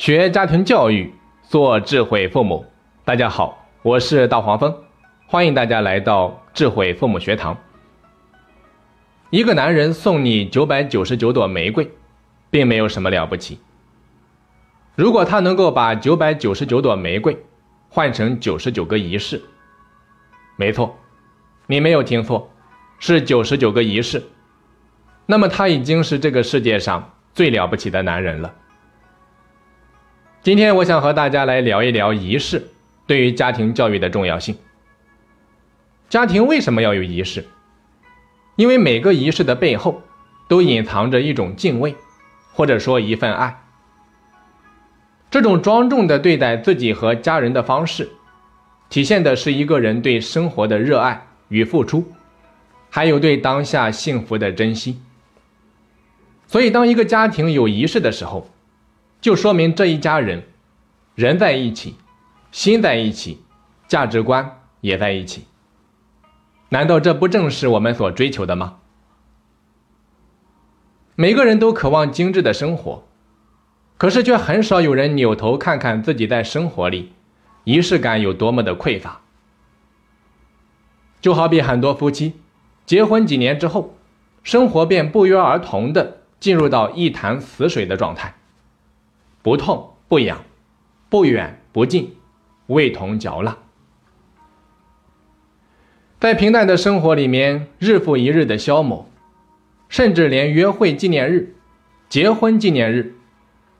学家庭教育，做智慧父母。大家好，我是大黄蜂，欢迎大家来到智慧父母学堂。一个男人送你九百九十九朵玫瑰，并没有什么了不起。如果他能够把九百九十九朵玫瑰换成九十九个仪式，没错，你没有听错，是九十九个仪式。那么他已经是这个世界上最了不起的男人了。今天我想和大家来聊一聊仪式对于家庭教育的重要性。家庭为什么要有仪式？因为每个仪式的背后都隐藏着一种敬畏，或者说一份爱。这种庄重的对待自己和家人的方式，体现的是一个人对生活的热爱与付出，还有对当下幸福的珍惜。所以，当一个家庭有仪式的时候，就说明这一家人人在一起，心在一起，价值观也在一起。难道这不正是我们所追求的吗？每个人都渴望精致的生活，可是却很少有人扭头看看自己在生活里仪式感有多么的匮乏。就好比很多夫妻结婚几年之后，生活便不约而同的。进入到一潭死水的状态，不痛不痒，不远不近，味同嚼蜡。在平淡的生活里面，日复一日的消磨，甚至连约会纪念日、结婚纪念日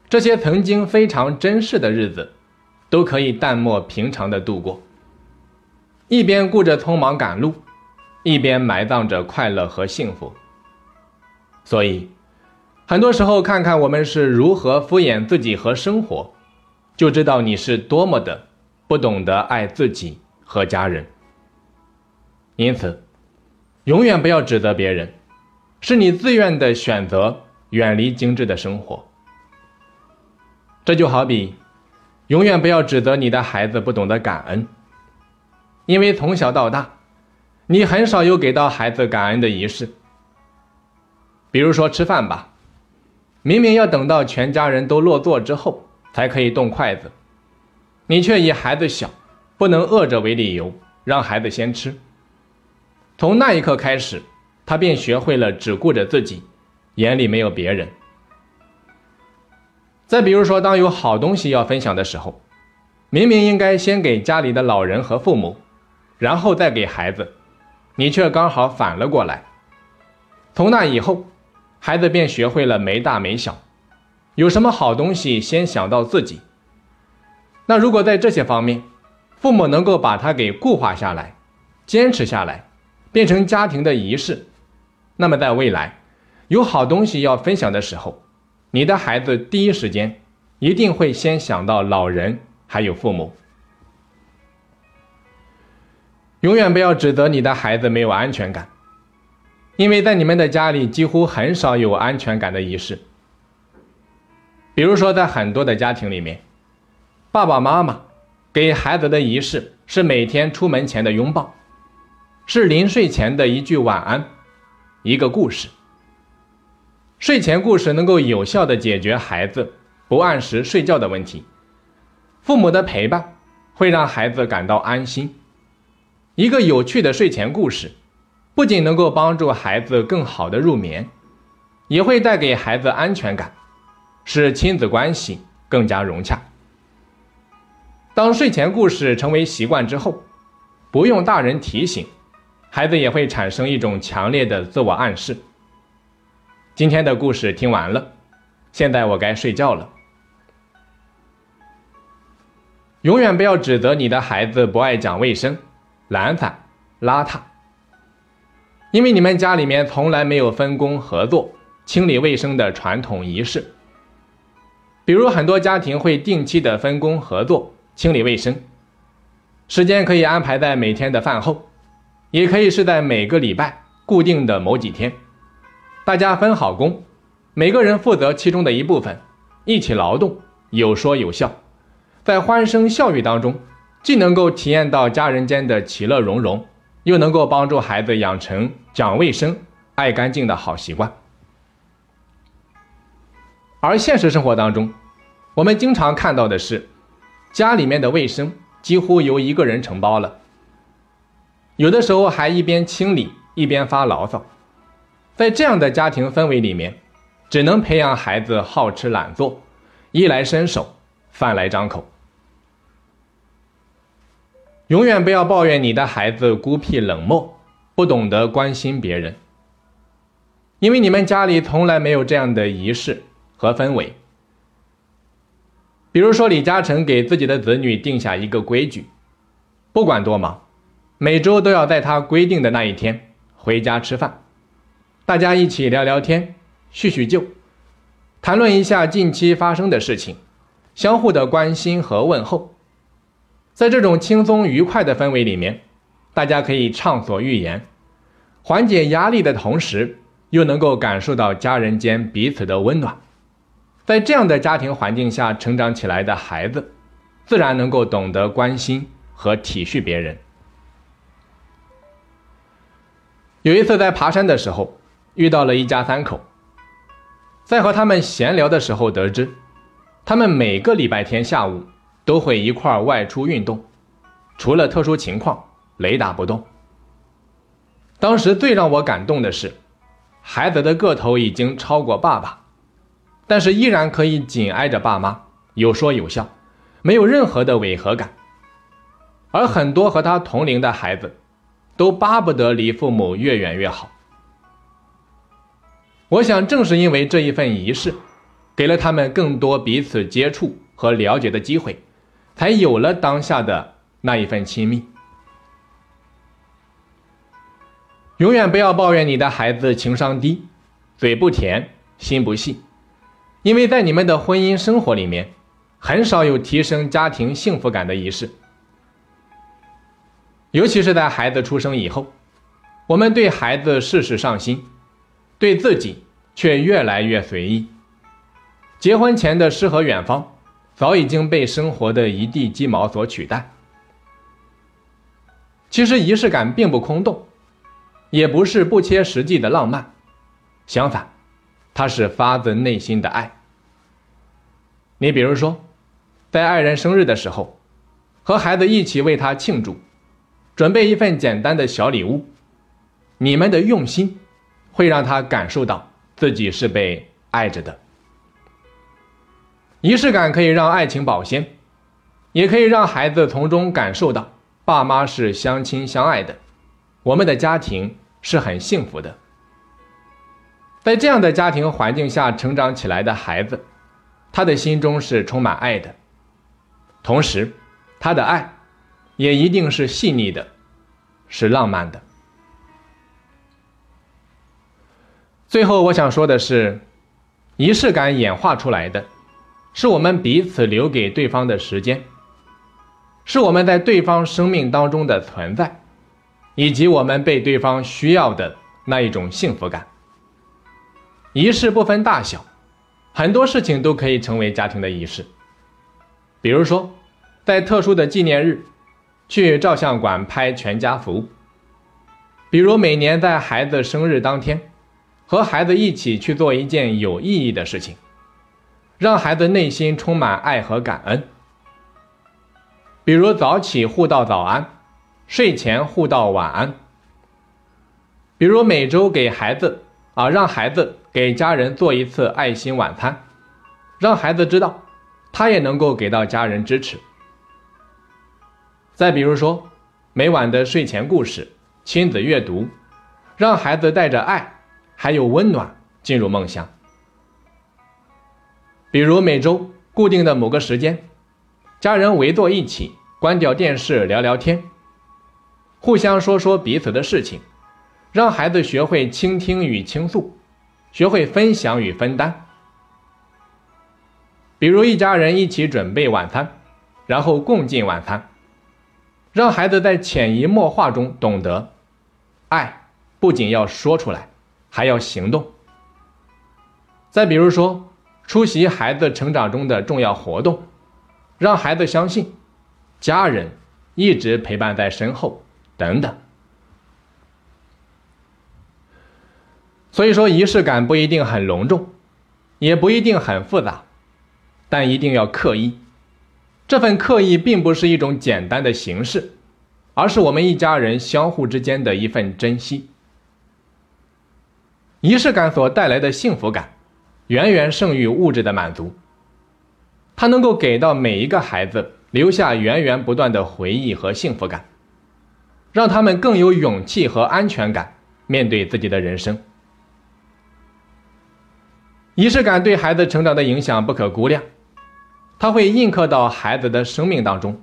这些曾经非常珍视的日子，都可以淡漠平常的度过。一边顾着匆忙赶路，一边埋葬着快乐和幸福。所以。很多时候，看看我们是如何敷衍自己和生活，就知道你是多么的不懂得爱自己和家人。因此，永远不要指责别人，是你自愿的选择远离精致的生活。这就好比，永远不要指责你的孩子不懂得感恩，因为从小到大，你很少有给到孩子感恩的仪式。比如说吃饭吧。明明要等到全家人都落座之后才可以动筷子，你却以孩子小，不能饿着为理由，让孩子先吃。从那一刻开始，他便学会了只顾着自己，眼里没有别人。再比如说，当有好东西要分享的时候，明明应该先给家里的老人和父母，然后再给孩子，你却刚好反了过来。从那以后。孩子便学会了没大没小，有什么好东西先想到自己。那如果在这些方面，父母能够把他给固化下来，坚持下来，变成家庭的仪式，那么在未来有好东西要分享的时候，你的孩子第一时间一定会先想到老人还有父母。永远不要指责你的孩子没有安全感。因为在你们的家里几乎很少有安全感的仪式，比如说在很多的家庭里面，爸爸妈妈给孩子的仪式是每天出门前的拥抱，是临睡前的一句晚安，一个故事。睡前故事能够有效的解决孩子不按时睡觉的问题，父母的陪伴会让孩子感到安心，一个有趣的睡前故事。不仅能够帮助孩子更好的入眠，也会带给孩子安全感，使亲子关系更加融洽。当睡前故事成为习惯之后，不用大人提醒，孩子也会产生一种强烈的自我暗示。今天的故事听完了，现在我该睡觉了。永远不要指责你的孩子不爱讲卫生、懒散、邋遢。因为你们家里面从来没有分工合作清理卫生的传统仪式，比如很多家庭会定期的分工合作清理卫生，时间可以安排在每天的饭后，也可以是在每个礼拜固定的某几天，大家分好工，每个人负责其中的一部分，一起劳动，有说有笑，在欢声笑语当中，既能够体验到家人间的其乐融融。又能够帮助孩子养成讲卫生、爱干净的好习惯，而现实生活当中，我们经常看到的是，家里面的卫生几乎由一个人承包了，有的时候还一边清理一边发牢骚。在这样的家庭氛围里面，只能培养孩子好吃懒做，衣来伸手，饭来张口。永远不要抱怨你的孩子孤僻冷漠，不懂得关心别人，因为你们家里从来没有这样的仪式和氛围。比如说，李嘉诚给自己的子女定下一个规矩：不管多忙，每周都要在他规定的那一天回家吃饭。大家一起聊聊天，叙叙旧，谈论一下近期发生的事情，相互的关心和问候。在这种轻松愉快的氛围里面，大家可以畅所欲言，缓解压力的同时，又能够感受到家人间彼此的温暖。在这样的家庭环境下成长起来的孩子，自然能够懂得关心和体恤别人。有一次在爬山的时候。遇到了一家三口，在和他们闲聊的时候得知，他们每个礼拜天下午都会一块外出运动，除了特殊情况雷打不动。当时最让我感动的是，孩子的个头已经超过爸爸，但是依然可以紧挨着爸妈，有说有笑，没有任何的违和感。而很多和他同龄的孩子，都巴不得离父母越远越好。我想，正是因为这一份仪式，给了他们更多彼此接触和了解的机会，才有了当下的那一份亲密。永远不要抱怨你的孩子情商低，嘴不甜，心不细，因为在你们的婚姻生活里面，很少有提升家庭幸福感的仪式。尤其是在孩子出生以后，我们对孩子事事上心。对自己却越来越随意。结婚前的诗和远方，早已经被生活的一地鸡毛所取代。其实仪式感并不空洞，也不是不切实际的浪漫，相反，它是发自内心的爱。你比如说，在爱人生日的时候，和孩子一起为他庆祝，准备一份简单的小礼物，你们的用心。会让他感受到自己是被爱着的。仪式感可以让爱情保鲜，也可以让孩子从中感受到爸妈是相亲相爱的，我们的家庭是很幸福的。在这样的家庭环境下成长起来的孩子，他的心中是充满爱的，同时，他的爱也一定是细腻的，是浪漫的。最后，我想说的是，仪式感演化出来的，是我们彼此留给对方的时间，是我们在对方生命当中的存在，以及我们被对方需要的那一种幸福感。仪式不分大小，很多事情都可以成为家庭的仪式。比如说，在特殊的纪念日，去照相馆拍全家福；比如每年在孩子生日当天。和孩子一起去做一件有意义的事情，让孩子内心充满爱和感恩。比如早起互道早安，睡前互道晚安。比如每周给孩子啊，让孩子给家人做一次爱心晚餐，让孩子知道他也能够给到家人支持。再比如说每晚的睡前故事、亲子阅读，让孩子带着爱。还有温暖进入梦乡，比如每周固定的某个时间，家人围坐一起，关掉电视聊聊天，互相说说彼此的事情，让孩子学会倾听与倾诉，学会分享与分担。比如一家人一起准备晚餐，然后共进晚餐，让孩子在潜移默化中懂得，爱不仅要说出来。还要行动。再比如说，出席孩子成长中的重要活动，让孩子相信家人一直陪伴在身后，等等。所以说，仪式感不一定很隆重，也不一定很复杂，但一定要刻意。这份刻意并不是一种简单的形式，而是我们一家人相互之间的一份珍惜。仪式感所带来的幸福感，远远胜于物质的满足。它能够给到每一个孩子留下源源不断的回忆和幸福感，让他们更有勇气和安全感面对自己的人生。仪式感对孩子成长的影响不可估量，它会印刻到孩子的生命当中，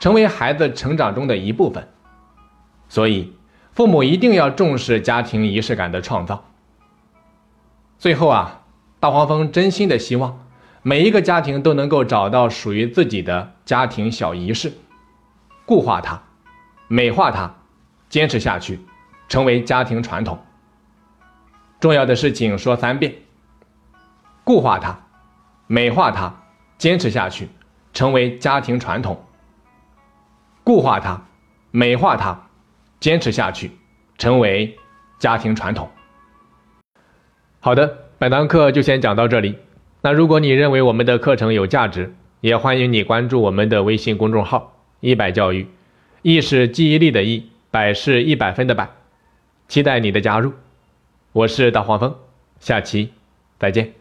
成为孩子成长中的一部分。所以，父母一定要重视家庭仪式感的创造。最后啊，大黄蜂真心的希望每一个家庭都能够找到属于自己的家庭小仪式，固化它，美化它，坚持下去，成为家庭传统。重要的事情说三遍。固化它，美化它，坚持下去，成为家庭传统。固化它，美化它，坚持下去，成为家庭传统。好的，本堂课就先讲到这里。那如果你认为我们的课程有价值，也欢迎你关注我们的微信公众号“一百教育”，意是记忆力的意，百是一百分的百，期待你的加入。我是大黄蜂，下期再见。